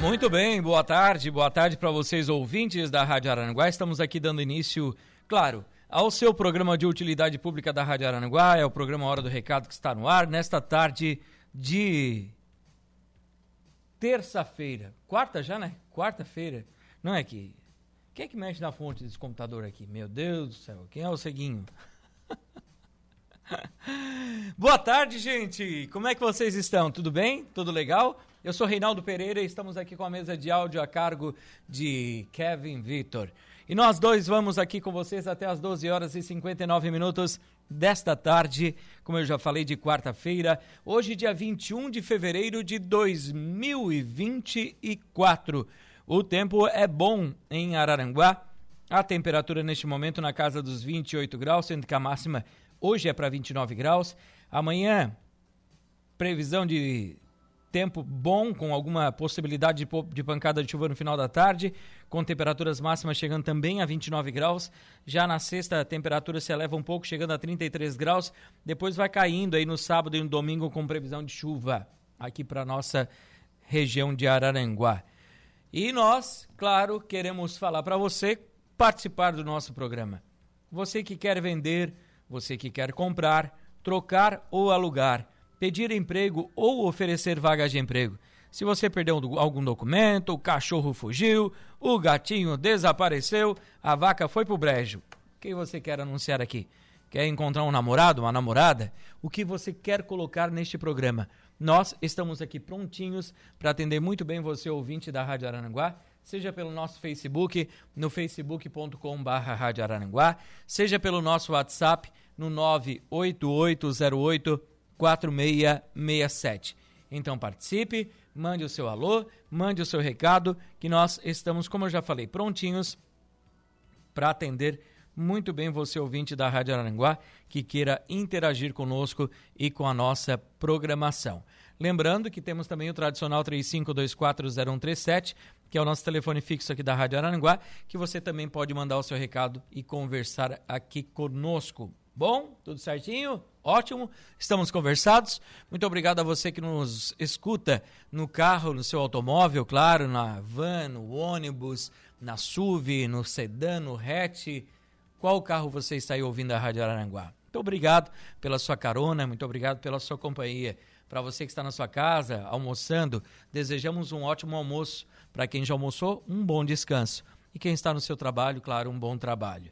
Muito bem, boa tarde, boa tarde para vocês ouvintes da Rádio Aranguá. Estamos aqui dando início, claro, ao seu programa de utilidade pública da Rádio Aranguá, é o programa Hora do Recado que está no ar nesta tarde de terça-feira. Quarta já, né? Quarta-feira. Não é que quem é que mexe na fonte desse computador aqui? Meu Deus do céu, quem é o Ceguinho? Boa tarde, gente! Como é que vocês estão? Tudo bem? Tudo legal? Eu sou Reinaldo Pereira e estamos aqui com a mesa de áudio a cargo de Kevin Vitor. E nós dois vamos aqui com vocês até as 12 horas e 59 minutos desta tarde, como eu já falei, de quarta-feira, hoje, dia 21 de fevereiro de 2024. O tempo é bom em Araranguá. A temperatura neste momento na casa dos 28 graus, sendo que a máxima hoje é para 29 graus. Amanhã, previsão de tempo bom, com alguma possibilidade de, de, pancada de chuva no final da tarde, com temperaturas máximas chegando também a 29 graus. Já na sexta, a temperatura se eleva um pouco, chegando a 33 graus. Depois vai caindo aí no sábado e no domingo com previsão de chuva aqui para nossa região de Araranguá. E nós, claro, queremos falar para você participar do nosso programa. Você que quer vender, você que quer comprar, trocar ou alugar pedir emprego ou oferecer vagas de emprego. Se você perdeu algum documento, o cachorro fugiu, o gatinho desapareceu, a vaca foi pro brejo. O que você quer anunciar aqui? Quer encontrar um namorado, uma namorada? O que você quer colocar neste programa? Nós estamos aqui prontinhos para atender muito bem você, ouvinte da Rádio Arananguá, seja pelo nosso Facebook, no facebook.com.br seja pelo nosso WhatsApp, no 98808 4667. Então participe, mande o seu alô, mande o seu recado, que nós estamos, como eu já falei, prontinhos para atender muito bem você ouvinte da Rádio Aranguá que queira interagir conosco e com a nossa programação. Lembrando que temos também o tradicional 35240137, que é o nosso telefone fixo aqui da Rádio Aranguá, que você também pode mandar o seu recado e conversar aqui conosco. Bom? Tudo certinho? Ótimo, estamos conversados. Muito obrigado a você que nos escuta no carro, no seu automóvel, claro, na van, no ônibus, na SUV, no sedã, no hatch. Qual carro você está aí ouvindo a Rádio Aranguá? Muito obrigado pela sua carona, muito obrigado pela sua companhia. Para você que está na sua casa, almoçando, desejamos um ótimo almoço. Para quem já almoçou, um bom descanso. E quem está no seu trabalho, claro, um bom trabalho.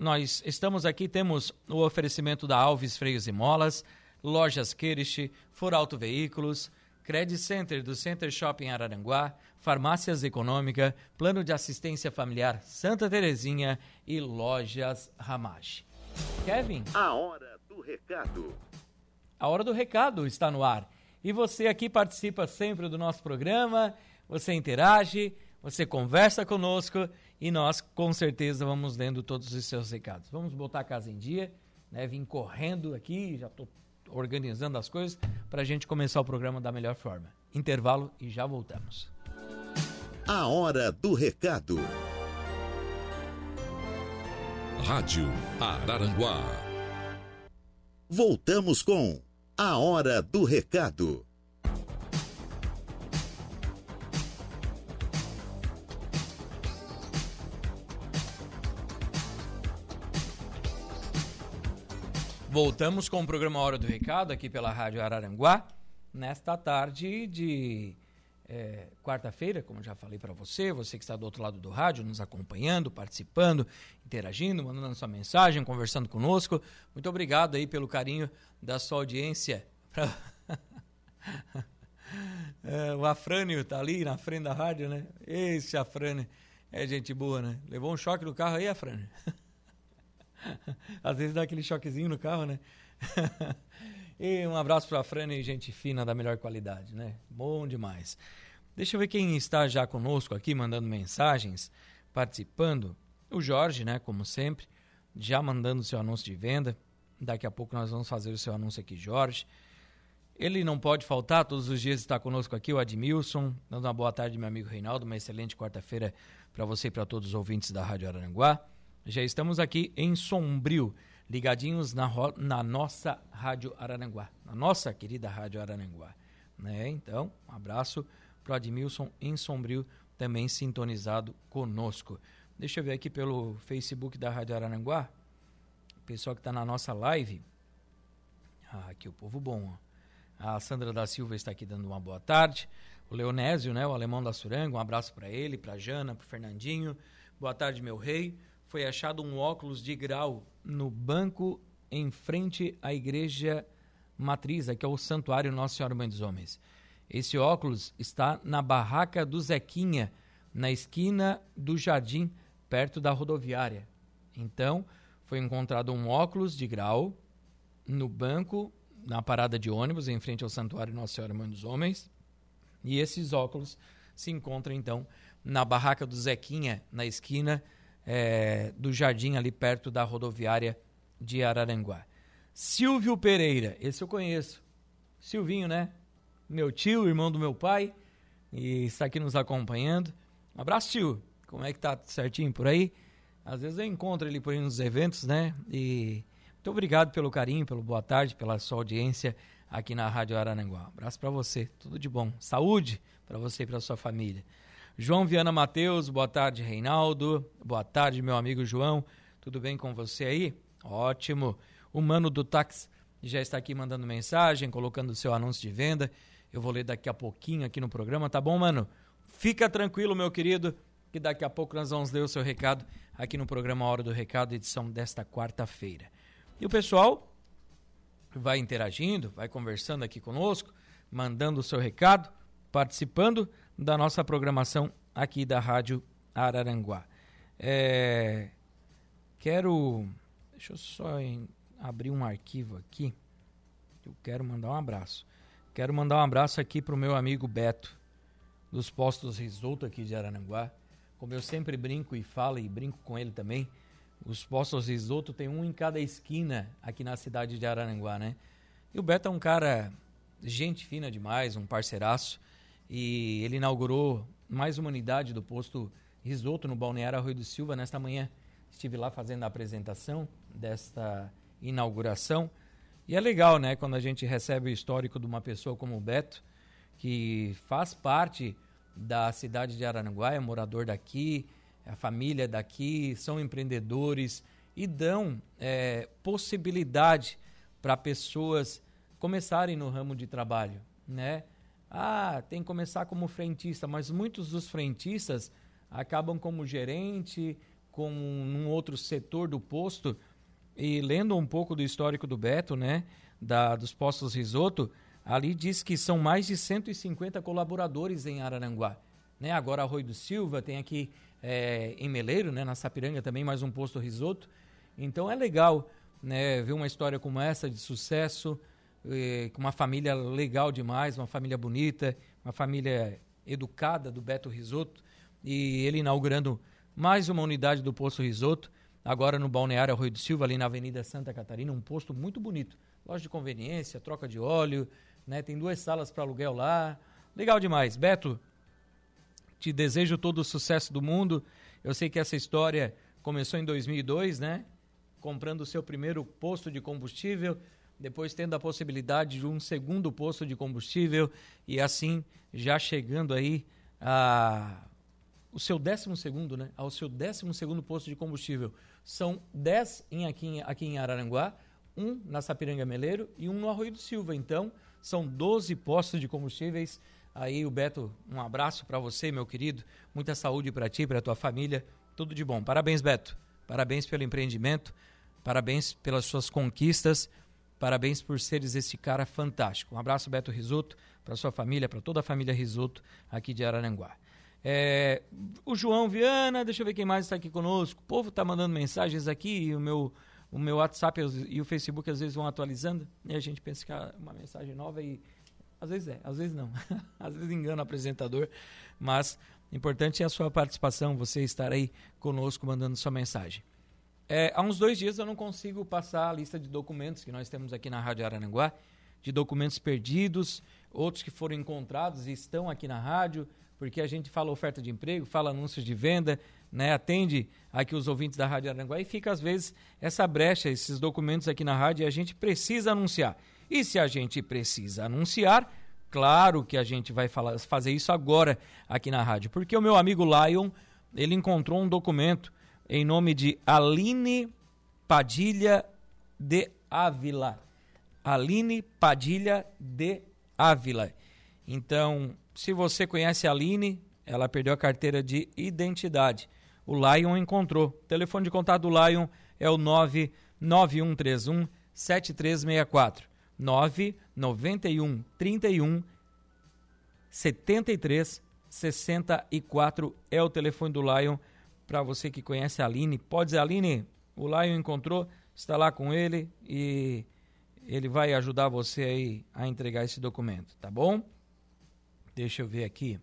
Nós estamos aqui, temos o oferecimento da Alves Freios e Molas, Lojas Kirish, For Auto Veículos, Credit Center do Center Shopping Araranguá, Farmácias Econômica, Plano de Assistência Familiar Santa Terezinha e Lojas Ramage. Kevin? A hora do recado. A hora do recado está no ar. E você aqui participa sempre do nosso programa, você interage, você conversa conosco e nós com certeza vamos lendo todos os seus recados. Vamos botar a casa em dia, né? Vim correndo aqui, já estou organizando as coisas para a gente começar o programa da melhor forma. Intervalo e já voltamos. A hora do recado. Rádio Araranguá. Voltamos com a hora do recado. Voltamos com o programa Hora do Recado aqui pela Rádio Araranguá, nesta tarde de é, quarta-feira, como já falei para você, você que está do outro lado do rádio, nos acompanhando, participando, interagindo, mandando sua mensagem, conversando conosco. Muito obrigado aí pelo carinho da sua audiência. Pra... é, o Afrânio tá ali na frente da rádio, né? Esse Afrânio é gente boa, né? Levou um choque no carro aí, Afrânio? Às vezes dá aquele choquezinho no carro, né? e um abraço para a Frane, gente fina da melhor qualidade, né? Bom demais. Deixa eu ver quem está já conosco aqui, mandando mensagens, participando. O Jorge, né? Como sempre, já mandando seu anúncio de venda. Daqui a pouco nós vamos fazer o seu anúncio aqui, Jorge. Ele não pode faltar, todos os dias está conosco aqui, o Admilson, dando uma boa tarde, meu amigo Reinaldo, uma excelente quarta-feira para você e para todos os ouvintes da Rádio Araranguá. Já estamos aqui em Sombrio, ligadinhos na, na nossa Rádio Araranguá, na nossa querida Rádio Araranguá. Né? Então, um abraço para o Admilson em Sombrio, também sintonizado conosco. Deixa eu ver aqui pelo Facebook da Rádio Araranguá, o pessoal que está na nossa live. Ah, aqui o povo bom. Ó. A Sandra da Silva está aqui dando uma boa tarde. O Leonésio, né, o alemão da Suranga, um abraço para ele, para Jana, para Fernandinho. Boa tarde, meu rei foi achado um óculos de grau no banco em frente à igreja matriz, que é o Santuário Nossa Senhora Mãe dos Homens. Esse óculos está na barraca do Zequinha, na esquina do jardim, perto da rodoviária. Então, foi encontrado um óculos de grau no banco, na parada de ônibus, em frente ao Santuário Nossa Senhora Mãe dos Homens. E esses óculos se encontram, então, na barraca do Zequinha, na esquina é, do jardim ali perto da rodoviária de Araranguá. Silvio Pereira, esse eu conheço. Silvinho, né? Meu tio, irmão do meu pai, e está aqui nos acompanhando. Um abraço, tio. Como é que tá certinho por aí? Às vezes eu encontro ele por aí nos eventos, né? E muito obrigado pelo carinho, pelo boa tarde, pela sua audiência aqui na Rádio Araranguá. Um abraço para você, tudo de bom. Saúde para você e para sua família. João Viana Mateus, boa tarde, Reinaldo. Boa tarde, meu amigo João. Tudo bem com você aí? Ótimo. O Mano do Táxi já está aqui mandando mensagem, colocando o seu anúncio de venda. Eu vou ler daqui a pouquinho aqui no programa, tá bom, mano? Fica tranquilo, meu querido, que daqui a pouco nós vamos ler o seu recado aqui no programa Hora do Recado, edição desta quarta-feira. E o pessoal vai interagindo, vai conversando aqui conosco, mandando o seu recado, participando da nossa programação aqui da Rádio Araranguá. É, quero. Deixa eu só em, abrir um arquivo aqui. Eu quero mandar um abraço. Quero mandar um abraço aqui para o meu amigo Beto, dos postos Risoto aqui de Araranguá. Como eu sempre brinco e falo e brinco com ele também, os postos Risoto tem um em cada esquina aqui na cidade de Araranguá, né? E o Beto é um cara gente fina demais, um parceiraço e ele inaugurou mais uma unidade do posto Risoto no Balneário Arroio do Silva nesta manhã. Estive lá fazendo a apresentação desta inauguração. E é legal, né, quando a gente recebe o histórico de uma pessoa como o Beto, que faz parte da cidade de Araranguá, é morador daqui, a família daqui, são empreendedores e dão é, possibilidade para pessoas começarem no ramo de trabalho, né? Ah, tem que começar como frentista, mas muitos dos frentistas acabam como gerente, como num outro setor do posto. E lendo um pouco do histórico do Beto, né, da, dos postos Risoto, ali diz que são mais de 150 colaboradores em Araranguá. Né? Agora Arroio do Silva, tem aqui é, em Meleiro, né, na Sapiranga também mais um posto Risoto. Então é legal né, ver uma história como essa de sucesso, eh, com uma família legal demais, uma família bonita, uma família educada do Beto Risoto, e ele inaugurando mais uma unidade do Posto Risoto, agora no Balneário Arroio do Silva, ali na Avenida Santa Catarina, um posto muito bonito. Loja de conveniência, troca de óleo, né? tem duas salas para aluguel lá. Legal demais. Beto, te desejo todo o sucesso do mundo. Eu sei que essa história começou em 2002, né? Comprando o seu primeiro posto de combustível depois tendo a possibilidade de um segundo posto de combustível e assim já chegando aí a o seu décimo segundo, né? Ao seu décimo segundo posto de combustível. São dez em, aqui, aqui em Araranguá, um na Sapiranga Meleiro e um no Arroio do Silva. Então, são 12 postos de combustíveis Aí o Beto, um abraço para você, meu querido. Muita saúde para ti, para tua família. Tudo de bom. Parabéns, Beto. Parabéns pelo empreendimento. Parabéns pelas suas conquistas. Parabéns por seres esse cara fantástico. Um abraço, Beto Risoto, para sua família, para toda a família Risoto aqui de Araranguá. É, o João Viana, deixa eu ver quem mais está aqui conosco. O povo está mandando mensagens aqui e o meu, o meu WhatsApp e o Facebook às vezes vão atualizando e a gente pensa que é uma mensagem nova e às vezes é, às vezes não. às vezes engana o apresentador, mas importante é a sua participação, você estar aí conosco mandando sua mensagem. É, há uns dois dias eu não consigo passar a lista de documentos que nós temos aqui na Rádio Arananguá, de documentos perdidos, outros que foram encontrados e estão aqui na rádio, porque a gente fala oferta de emprego, fala anúncios de venda, né, atende aqui os ouvintes da Rádio Aranguá e fica às vezes essa brecha, esses documentos aqui na rádio e a gente precisa anunciar. E se a gente precisa anunciar, claro que a gente vai falar, fazer isso agora aqui na rádio, porque o meu amigo Lion, ele encontrou um documento em nome de Aline Padilha de Ávila. Aline Padilha de Ávila. Então, se você conhece a Aline, ela perdeu a carteira de identidade. O Lion encontrou. O telefone de contato do Lion é o 99131 7364. 991 31 73 64 é o telefone do Lion para você que conhece a Aline. Pode dizer, Aline, o Lion encontrou, está lá com ele e ele vai ajudar você aí a entregar esse documento, tá bom? Deixa eu ver aqui.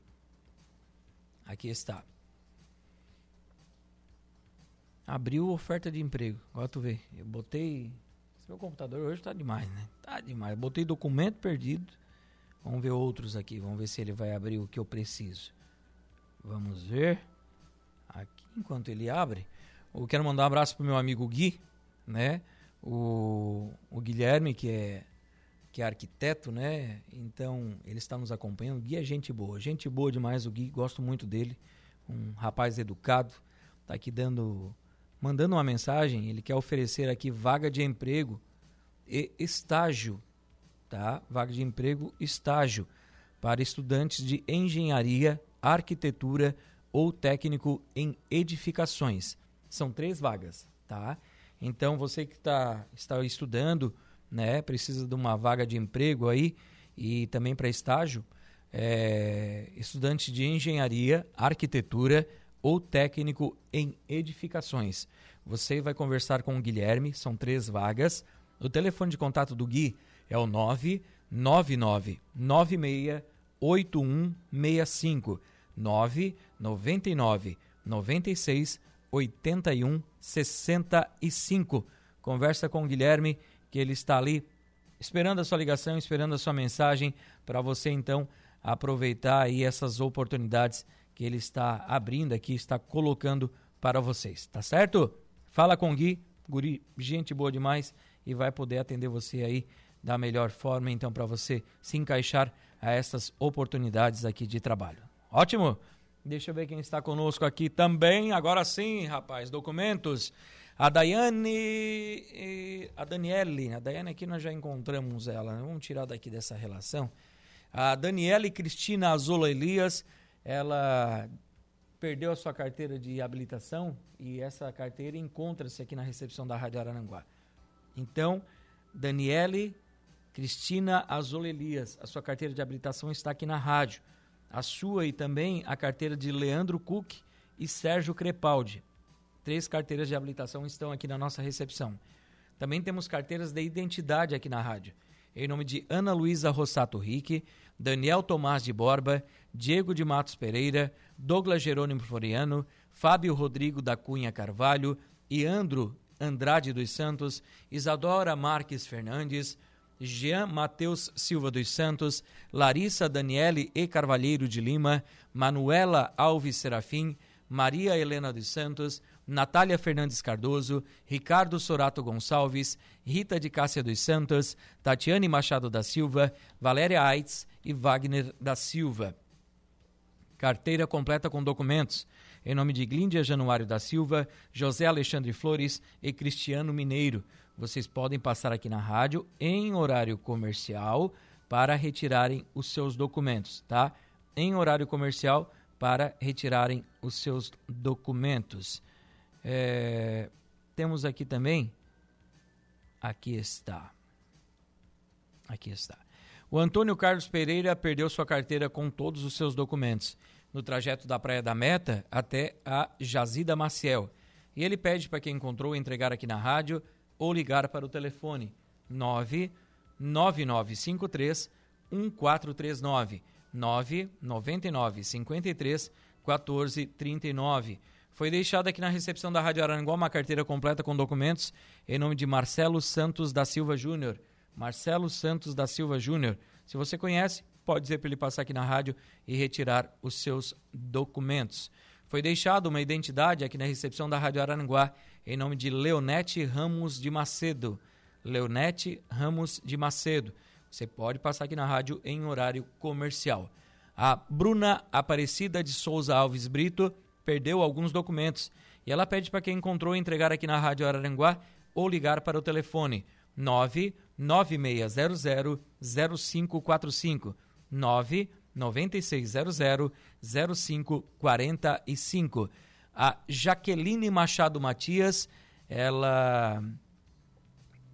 Aqui está. Abriu oferta de emprego. Agora tu vê. Eu botei meu computador hoje tá demais, né? Tá demais. Botei documento perdido. Vamos ver outros aqui. Vamos ver se ele vai abrir o que eu preciso. Vamos ver. Aqui, enquanto ele abre, eu quero mandar um abraço pro meu amigo Gui, né? O, o Guilherme, que é, que é arquiteto, né? Então, ele está nos acompanhando. O Gui é gente boa. Gente boa demais, o Gui. Gosto muito dele. Um rapaz educado. Tá aqui dando mandando uma mensagem, ele quer oferecer aqui vaga de emprego e estágio, tá? Vaga de emprego, estágio para estudantes de engenharia, arquitetura ou técnico em edificações. São três vagas, tá? Então você que tá, está estudando, né, precisa de uma vaga de emprego aí e também para estágio, é, estudante de engenharia, arquitetura ou técnico em edificações. Você vai conversar com o Guilherme, são três vagas. O telefone de contato do Gui é o 999 96 8165 999 96 81 65. Conversa com o Guilherme, que ele está ali esperando a sua ligação, esperando a sua mensagem para você então aproveitar aí essas oportunidades que ele está abrindo aqui, está colocando para vocês, tá certo? Fala com o Gui, guri, gente boa demais e vai poder atender você aí da melhor forma, então, para você se encaixar a essas oportunidades aqui de trabalho. Ótimo? Deixa eu ver quem está conosco aqui também. Agora sim, rapaz, documentos. A Daiane, a Daniele, a Daiane aqui nós já encontramos ela, vamos tirar daqui dessa relação. A Daniele Cristina Azola Elias, ela perdeu a sua carteira de habilitação e essa carteira encontra-se aqui na recepção da Rádio Araranguá. Então, Daniele Cristina Azola Elias, a sua carteira de habilitação está aqui na rádio. A sua e também a carteira de Leandro Cook e Sérgio Crepaldi. Três carteiras de habilitação estão aqui na nossa recepção. Também temos carteiras de identidade aqui na rádio. Em nome de Ana Luísa Rossato Rique, Daniel Tomás de Borba, Diego de Matos Pereira, Douglas Jerônimo Floriano, Fábio Rodrigo da Cunha Carvalho, Iandro Andrade dos Santos, Isadora Marques Fernandes, Jean Mateus Silva dos Santos, Larissa Daniele e Carvalheiro de Lima, Manuela Alves Serafim, Maria Helena dos Santos, Natália Fernandes Cardoso, Ricardo Sorato Gonçalves, Rita de Cássia dos Santos, Tatiane Machado da Silva, Valéria Aitz e Wagner da Silva. Carteira completa com documentos. Em nome de Glíndia Januário da Silva, José Alexandre Flores e Cristiano Mineiro. Vocês podem passar aqui na rádio em horário comercial, para retirarem os seus documentos, tá? Em horário comercial para retirarem os seus documentos. É, temos aqui também, aqui está, aqui está. O Antônio Carlos Pereira perdeu sua carteira com todos os seus documentos no trajeto da Praia da Meta até a Jazida Maciel. E ele pede para quem encontrou entregar aqui na rádio ou ligar para o telefone 99953 1439 999 53 1439. Foi deixada aqui na recepção da Rádio Aranguá uma carteira completa com documentos em nome de Marcelo Santos da Silva Júnior. Marcelo Santos da Silva Júnior. Se você conhece, pode dizer para ele passar aqui na rádio e retirar os seus documentos. Foi deixada uma identidade aqui na recepção da Rádio Aranguá em nome de Leonete Ramos de Macedo. Leonete Ramos de Macedo. Você pode passar aqui na rádio em horário comercial. A Bruna Aparecida de Souza Alves Brito perdeu alguns documentos e ela pede para quem encontrou entregar aqui na Rádio Araranguá ou ligar para o telefone 99600 0545 99600 0545. A Jaqueline Machado Matias, ela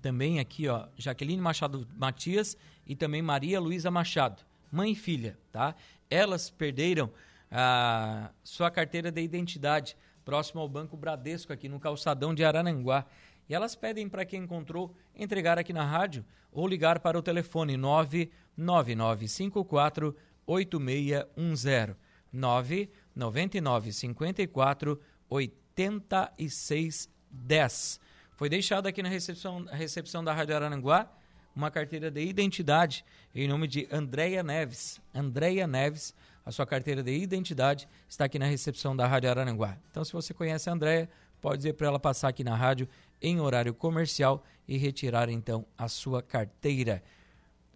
também aqui, ó, Jaqueline Machado Matias e também Maria Luísa Machado, mãe e filha, tá? Elas perderam a sua carteira de identidade próximo ao Banco Bradesco, aqui no calçadão de Arananguá. E elas pedem para quem encontrou entregar aqui na rádio ou ligar para o telefone 99954 8610 99954 8610. Foi deixado aqui na recepção, recepção da Rádio Arananguá uma carteira de identidade em nome de Andréia Neves. Andréia Neves, a sua carteira de identidade está aqui na recepção da Rádio Araranguá. Então, se você conhece a Andréia, pode dizer para ela passar aqui na rádio em horário comercial e retirar então a sua carteira.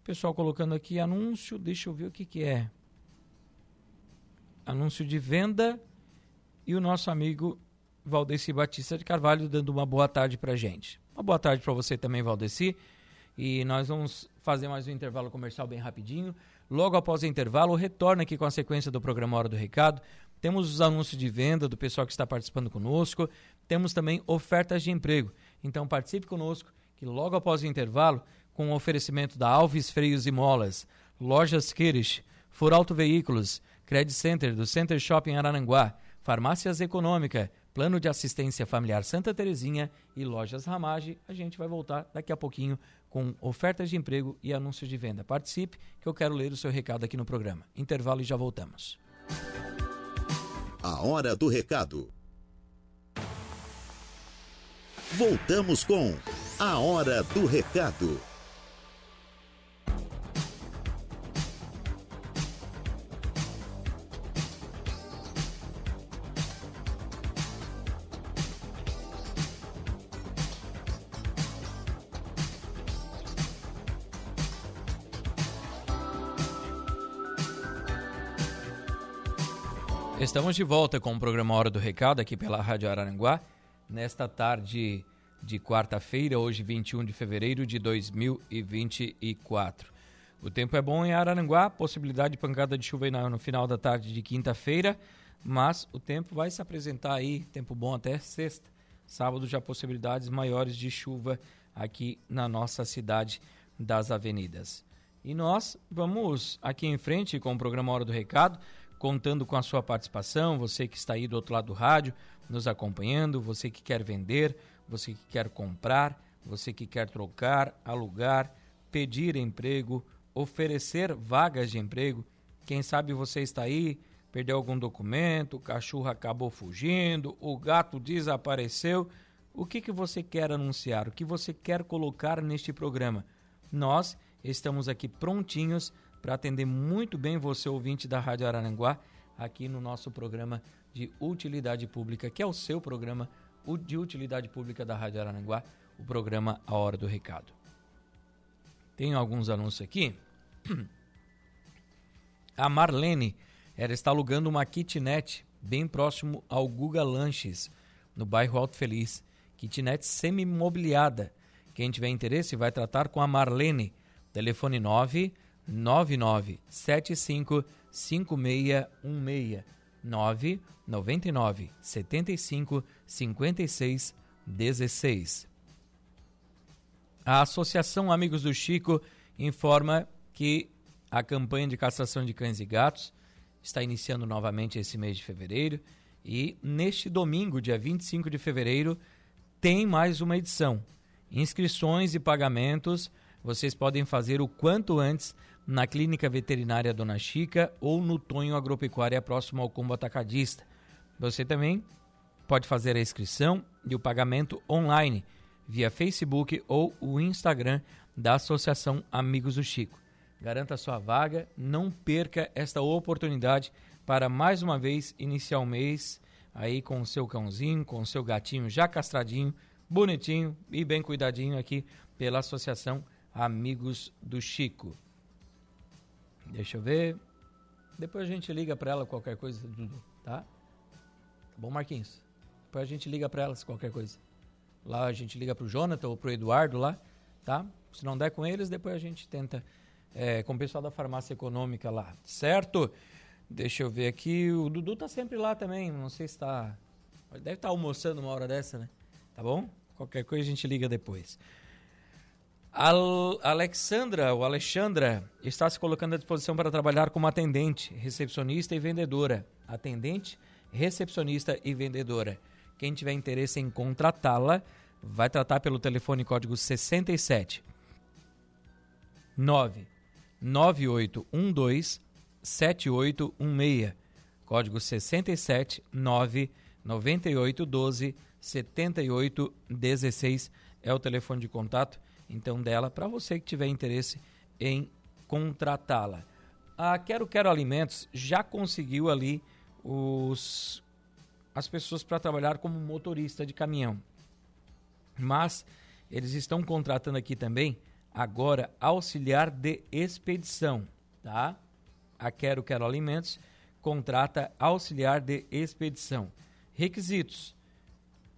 Pessoal colocando aqui anúncio, deixa eu ver o que, que é. Anúncio de venda e o nosso amigo Valdeci Batista de Carvalho dando uma boa tarde para gente. Uma boa tarde para você também, Valdeci. E nós vamos fazer mais um intervalo comercial bem rapidinho. Logo após o intervalo, retorna aqui com a sequência do programa Hora do Recado. Temos os anúncios de venda do pessoal que está participando conosco. Temos também ofertas de emprego. Então participe conosco, que logo após o intervalo, com o oferecimento da Alves Freios e Molas, Lojas Kirish, Furauto Veículos, Credit Center do Center Shopping Arananguá, Farmácias Econômica, Plano de Assistência Familiar Santa Terezinha e Lojas Ramage. A gente vai voltar daqui a pouquinho com ofertas de emprego e anúncios de venda. Participe, que eu quero ler o seu recado aqui no programa. Intervalo e já voltamos. A hora do recado. Voltamos com A Hora do Recado. Estamos de volta com o programa Hora do Recado aqui pela Rádio Araranguá, nesta tarde de quarta-feira, hoje 21 de fevereiro de 2024. O tempo é bom em Araranguá, possibilidade de pancada de chuva no final da tarde de quinta-feira, mas o tempo vai se apresentar aí, tempo bom até sexta. Sábado já possibilidades maiores de chuva aqui na nossa cidade das avenidas. E nós vamos aqui em frente com o programa Hora do Recado, contando com a sua participação, você que está aí do outro lado do rádio, nos acompanhando, você que quer vender, você que quer comprar, você que quer trocar, alugar, pedir emprego, oferecer vagas de emprego. Quem sabe você está aí, perdeu algum documento, o cachorro acabou fugindo, o gato desapareceu. O que, que você quer anunciar? O que você quer colocar neste programa? Nós estamos aqui prontinhos para atender muito bem você, ouvinte da Rádio Araranguá, aqui no nosso programa de utilidade pública, que é o seu programa de utilidade pública da Rádio Araranguá, o programa A Hora do Recado. Tenho alguns anúncios aqui. A Marlene, ela está alugando uma kitnet bem próximo ao Guga Lanches, no bairro Alto Feliz. Kitnet semi-mobiliada. Quem tiver interesse vai tratar com a Marlene. Telefone 9 9975 5616 999 75 56 16. A Associação Amigos do Chico informa que a campanha de castração de cães e gatos está iniciando novamente esse mês de fevereiro e neste domingo, dia 25 de fevereiro, tem mais uma edição. Inscrições e pagamentos vocês podem fazer o quanto antes na Clínica Veterinária Dona Chica ou no Tonho Agropecuária próximo ao Combo Atacadista. Você também pode fazer a inscrição e o pagamento online via Facebook ou o Instagram da Associação Amigos do Chico. Garanta sua vaga, não perca esta oportunidade para mais uma vez iniciar o mês aí com o seu cãozinho, com o seu gatinho já castradinho, bonitinho e bem cuidadinho aqui pela Associação Amigos do Chico. Deixa eu ver. Depois a gente liga para ela qualquer coisa, Dudu, tá? Tá bom, Marquinhos? Depois a gente liga para ela se qualquer coisa. Lá a gente liga pro Jonathan ou pro Eduardo lá, tá? Se não der com eles, depois a gente tenta é, com o pessoal da farmácia econômica lá, certo? Deixa eu ver aqui. O Dudu tá sempre lá também. Não sei se tá. Deve estar tá almoçando uma hora dessa, né? Tá bom? Qualquer coisa a gente liga depois. Al Alexandra ou Alexandra está se colocando à disposição para trabalhar como atendente, recepcionista e vendedora. Atendente, recepcionista e vendedora. Quem tiver interesse em contratá-la, vai tratar pelo telefone código 67 9 9812 7816. Código 67 9 9812 7816 é o telefone de contato então dela para você que tiver interesse em contratá-la. A Quero Quero Alimentos já conseguiu ali os as pessoas para trabalhar como motorista de caminhão. Mas eles estão contratando aqui também agora auxiliar de expedição, tá? A Quero Quero Alimentos contrata auxiliar de expedição. Requisitos: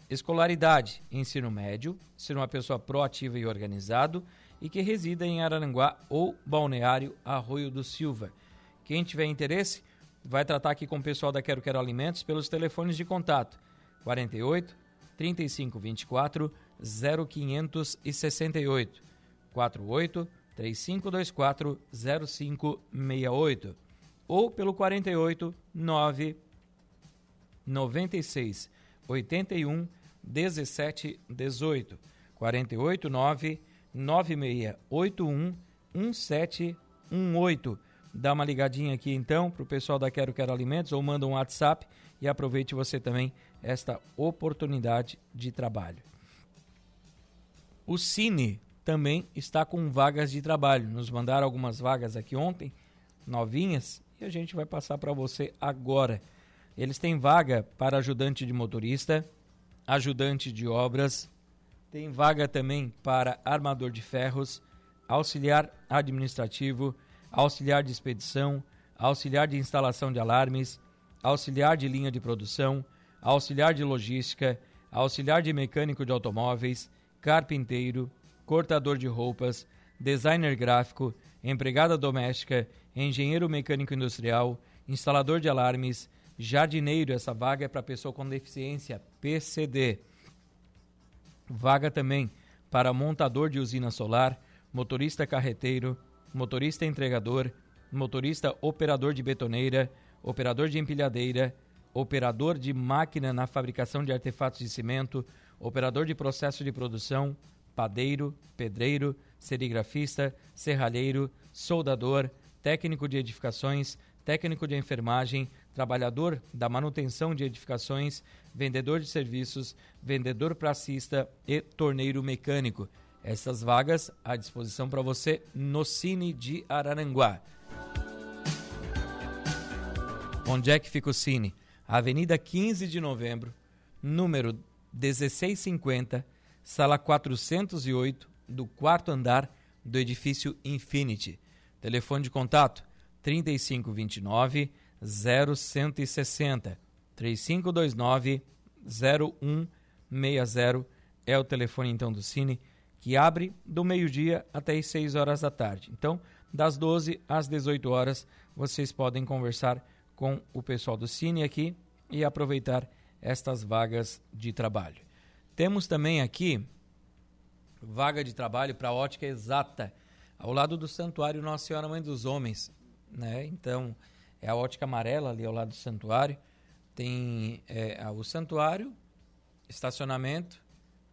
escolaridade, ensino médio, ser uma pessoa proativa e organizado e que resida em Araranguá ou Balneário Arroio do Silva. Quem tiver interesse, vai tratar aqui com o pessoal da Quero Quero Alimentos pelos telefones de contato. 48 3524 0568 48 3524 0568 ou pelo 48 9 96 81 17 18 48 9 9681 1718 Dá uma ligadinha aqui então para o pessoal da Quero Quero Alimentos ou manda um WhatsApp e aproveite você também esta oportunidade de trabalho. O Cine também está com vagas de trabalho. Nos mandaram algumas vagas aqui ontem, novinhas, e a gente vai passar para você agora. Eles têm vaga para ajudante de motorista, ajudante de obras, tem vaga também para armador de ferros, auxiliar administrativo, auxiliar de expedição, auxiliar de instalação de alarmes, auxiliar de linha de produção, auxiliar de logística, auxiliar de mecânico de automóveis, carpinteiro, cortador de roupas, designer gráfico, empregada doméstica, engenheiro mecânico industrial, instalador de alarmes, jardineiro, essa vaga é para pessoa com deficiência, PCD. Vaga também para montador de usina solar, motorista carreteiro, motorista entregador, motorista operador de betoneira, operador de empilhadeira, operador de máquina na fabricação de artefatos de cimento, operador de processo de produção, padeiro, pedreiro, serigrafista, serralheiro, soldador, técnico de edificações, técnico de enfermagem, trabalhador da manutenção de edificações, vendedor de serviços, vendedor pracista e torneiro mecânico. Essas vagas à disposição para você no Cine de Araranguá. Onde é que fica o Cine? Avenida 15 de Novembro, número 1650, sala 408, do quarto andar do edifício Infinity. Telefone de contato 3529 0160 3529 0160 é o telefone então do Cine que abre do meio-dia até as 6 horas da tarde. Então, Das 12 às 18 horas, vocês podem conversar com o pessoal do Cine aqui e aproveitar estas vagas de trabalho. Temos também aqui vaga de trabalho para ótica exata, ao lado do Santuário Nossa Senhora Mãe dos Homens. Né? Então, é a ótica amarela ali ao lado do santuário. Tem é, o santuário, estacionamento,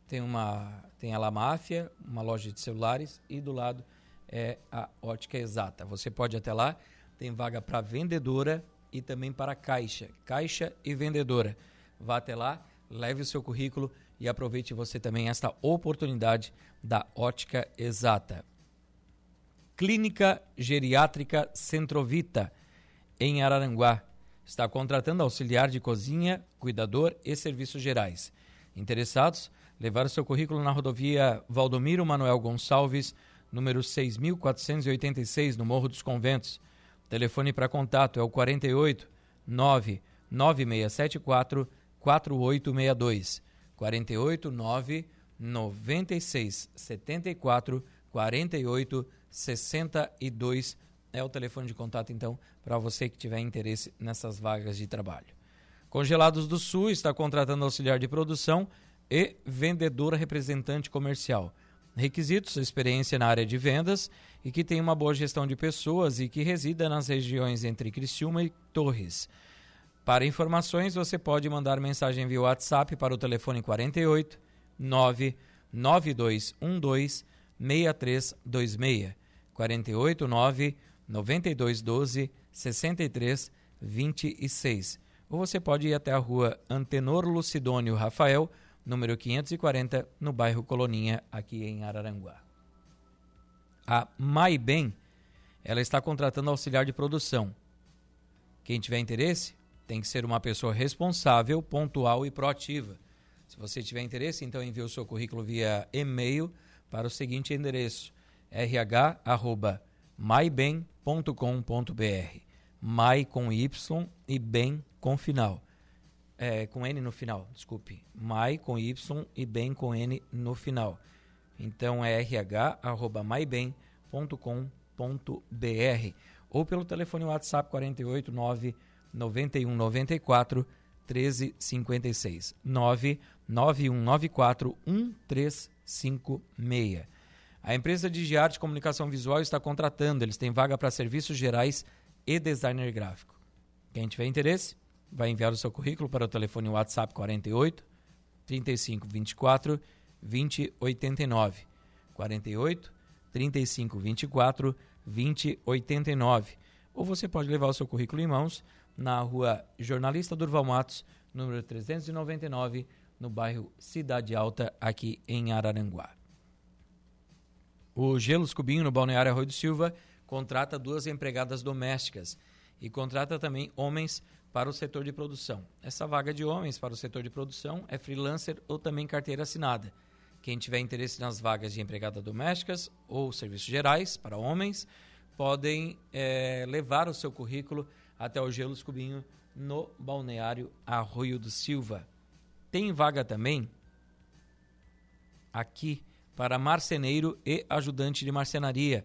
tem uma tem a La Máfia, uma loja de celulares e do lado é a ótica exata. Você pode ir até lá, tem vaga para vendedora e também para caixa, caixa e vendedora. Vá até lá, leve o seu currículo e aproveite você também esta oportunidade da ótica exata. Clínica Geriátrica Centrovita, em Araranguá. Está contratando auxiliar de cozinha, cuidador e serviços gerais. Interessados? Levar o seu currículo na rodovia Valdomiro Manuel Gonçalves, número 6486, no Morro dos Conventos. O telefone para contato é o 48 99674 4862. 48 9 96 74 48 62 é o telefone de contato, então, para você que tiver interesse nessas vagas de trabalho. Congelados do Sul está contratando auxiliar de produção e vendedora representante comercial. Requisitos: experiência na área de vendas e que tenha uma boa gestão de pessoas e que resida nas regiões entre Criciúma e Torres. Para informações, você pode mandar mensagem via WhatsApp para o telefone 48 99212 6326. 489 9212 6326. Ou você pode ir até a rua Antenor Lucidônio Rafael, número 540, no bairro Coloninha, aqui em Araranguá. A MaiBem, ela está contratando auxiliar de produção. Quem tiver interesse, tem que ser uma pessoa responsável, pontual e proativa. Se você tiver interesse, então envie o seu currículo via e-mail para o seguinte endereço: rh@maibem.com.br. Mai com y e bem com final. É, com N no final, desculpe. Mai com Y e bem com N no final. Então é rh.maibem.com.br ou pelo telefone WhatsApp 489 9194 1356 99194 1356. A empresa de Giarte Comunicação Visual está contratando, eles têm vaga para serviços gerais e designer gráfico. Quem tiver interesse, vai enviar o seu currículo para o telefone WhatsApp 48 35 24 20 89. 48 35 24 20 89. Ou você pode levar o seu currículo em mãos na rua Jornalista Durval Matos, número 399, no bairro Cidade Alta, aqui em Araranguá. O Gelos Cubinho, no Balneário Arroio do Silva, contrata duas empregadas domésticas e contrata também homens para o setor de produção. Essa vaga de homens para o setor de produção é freelancer ou também carteira assinada. Quem tiver interesse nas vagas de empregada domésticas ou serviços gerais para homens, podem é, levar o seu currículo até o Gelos Cubinho no balneário Arroio do Silva. Tem vaga também aqui para marceneiro e ajudante de marcenaria.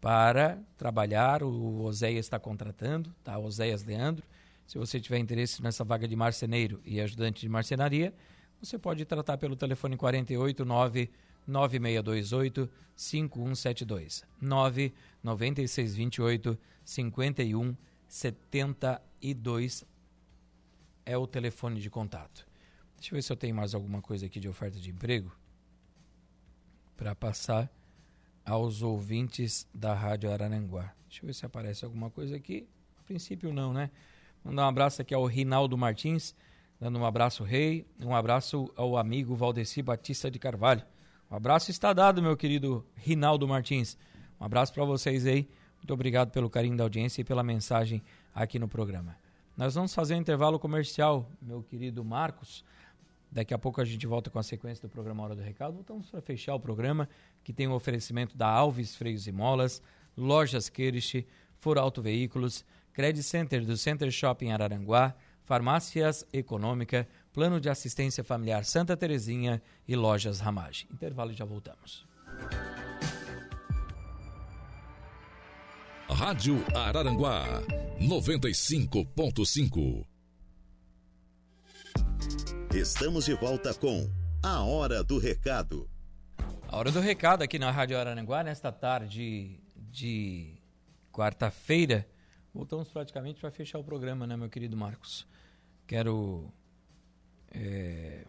Para trabalhar, o Oséias está contratando, tá? Oséias Leandro. Se você tiver interesse nessa vaga de marceneiro e ajudante de marcenaria, você pode tratar pelo telefone 489 9628 5172 99628 5172 72 é o telefone de contato. Deixa eu ver se eu tenho mais alguma coisa aqui de oferta de emprego para passar aos ouvintes da Rádio Arananguá. Deixa eu ver se aparece alguma coisa aqui. A princípio não, né? Mandar um abraço aqui ao Rinaldo Martins, dando um abraço rei, um abraço ao amigo Valdeci Batista de Carvalho. Um abraço está dado, meu querido Rinaldo Martins. Um abraço para vocês aí. Muito obrigado pelo carinho da audiência e pela mensagem aqui no programa. Nós vamos fazer um intervalo comercial, meu querido Marcos. Daqui a pouco a gente volta com a sequência do programa Hora do Recado. Voltamos para fechar o programa, que tem o um oferecimento da Alves Freios e Molas, Lojas Kerish, For Auto Veículos, Credit Center do Center Shopping Araranguá, Farmácias Econômica, Plano de Assistência Familiar Santa Terezinha e Lojas Ramage. Intervalo e já voltamos. Rádio Araranguá 95.5. Estamos de volta com A Hora do Recado. A Hora do Recado aqui na Rádio Araranguá, nesta tarde de quarta-feira. Voltamos praticamente para fechar o programa, né, meu querido Marcos? Quero. É...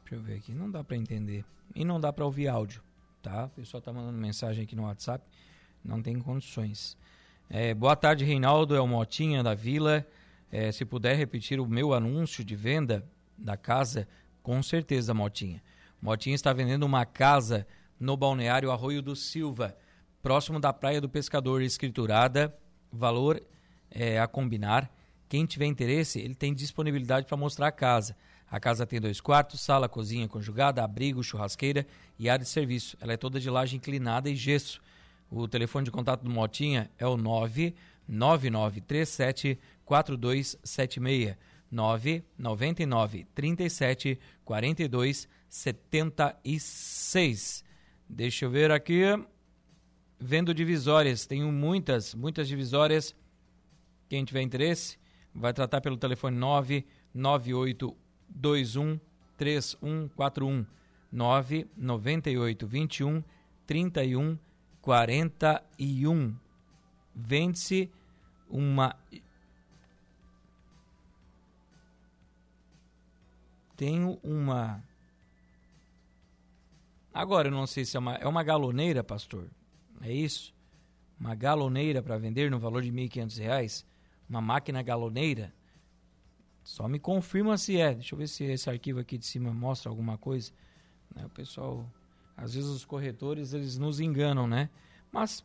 Deixa eu ver aqui. Não dá para entender. E não dá para ouvir áudio, tá? O pessoal tá mandando mensagem aqui no WhatsApp. Não tem condições. É, boa tarde, Reinaldo. É o Motinha da Vila. É, se puder repetir o meu anúncio de venda da casa, com certeza, Motinha. Motinha está vendendo uma casa no balneário Arroio do Silva, próximo da Praia do Pescador, escriturada, valor é, a combinar. Quem tiver interesse, ele tem disponibilidade para mostrar a casa. A casa tem dois quartos, sala, cozinha conjugada, abrigo, churrasqueira e área de serviço. Ela é toda de laje inclinada e gesso. O telefone de contato do Motinha é o 99937 4276 999 37 42 76. Deixa eu ver aqui. Vendo divisórias, tenho muitas, muitas divisórias. Quem tiver interesse, vai tratar pelo telefone 99821 3141 998 21 31 41. Vende-se uma tenho uma. Agora, eu não sei se é uma, é uma galoneira, pastor. É isso? Uma galoneira para vender no valor de R$ 1.500? Uma máquina galoneira? Só me confirma se é. Deixa eu ver se esse arquivo aqui de cima mostra alguma coisa. Né? O pessoal, às vezes os corretores, eles nos enganam, né? Mas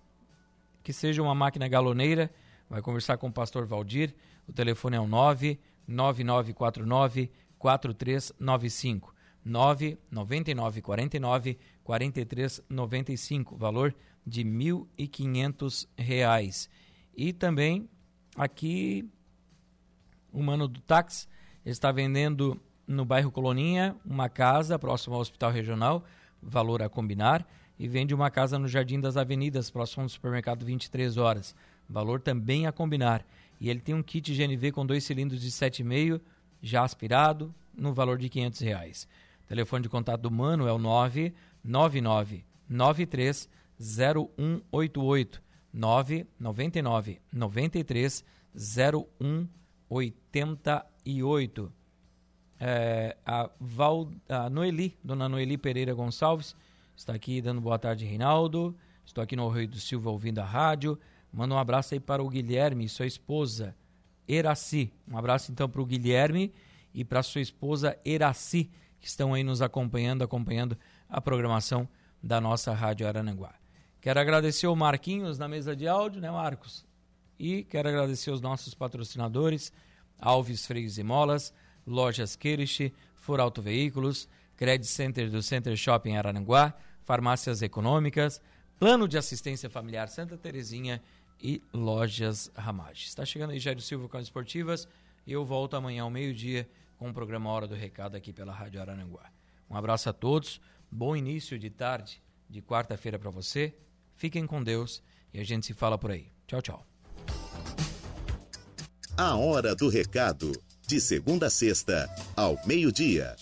que seja uma máquina galoneira, vai conversar com o pastor Valdir. O telefone é o 99949 4395 999 49 43 95, valor de R$ 1.500. E também aqui o mano do táxi está vendendo no bairro Coloninha uma casa próximo ao Hospital Regional, valor a combinar, e vende uma casa no Jardim das Avenidas, próximo ao supermercado 23 horas, valor também a combinar. E ele tem um kit GNV com dois cilindros de 7,5 já aspirado, no valor de 500 reais. O telefone de contato do Mano é o 999 93 0188 999 93 0188. É, a, Val, a Noeli, dona Noeli Pereira Gonçalves, está aqui dando boa tarde, Reinaldo. Estou aqui no Rio do Silva ouvindo a rádio. Manda um abraço aí para o Guilherme e sua esposa, Eraci. Um abraço então para o Guilherme e para sua esposa Eraci, que estão aí nos acompanhando, acompanhando a programação da nossa Rádio Arananguá. Quero agradecer o Marquinhos na mesa de áudio, né, Marcos? E quero agradecer os nossos patrocinadores, Alves Freios e Molas, Lojas Kirish, For Auto Veículos, Credit Center do Center Shopping Arananguá, Farmácias Econômicas, Plano de Assistência Familiar Santa Terezinha e Lojas Ramage. Está chegando aí Jairo Silva com as esportivas e eu volto amanhã ao meio-dia com o programa Hora do Recado aqui pela Rádio Araranguá. Um abraço a todos, bom início de tarde de quarta-feira para você. Fiquem com Deus e a gente se fala por aí. Tchau, tchau. A Hora do Recado, de segunda a sexta, ao meio-dia.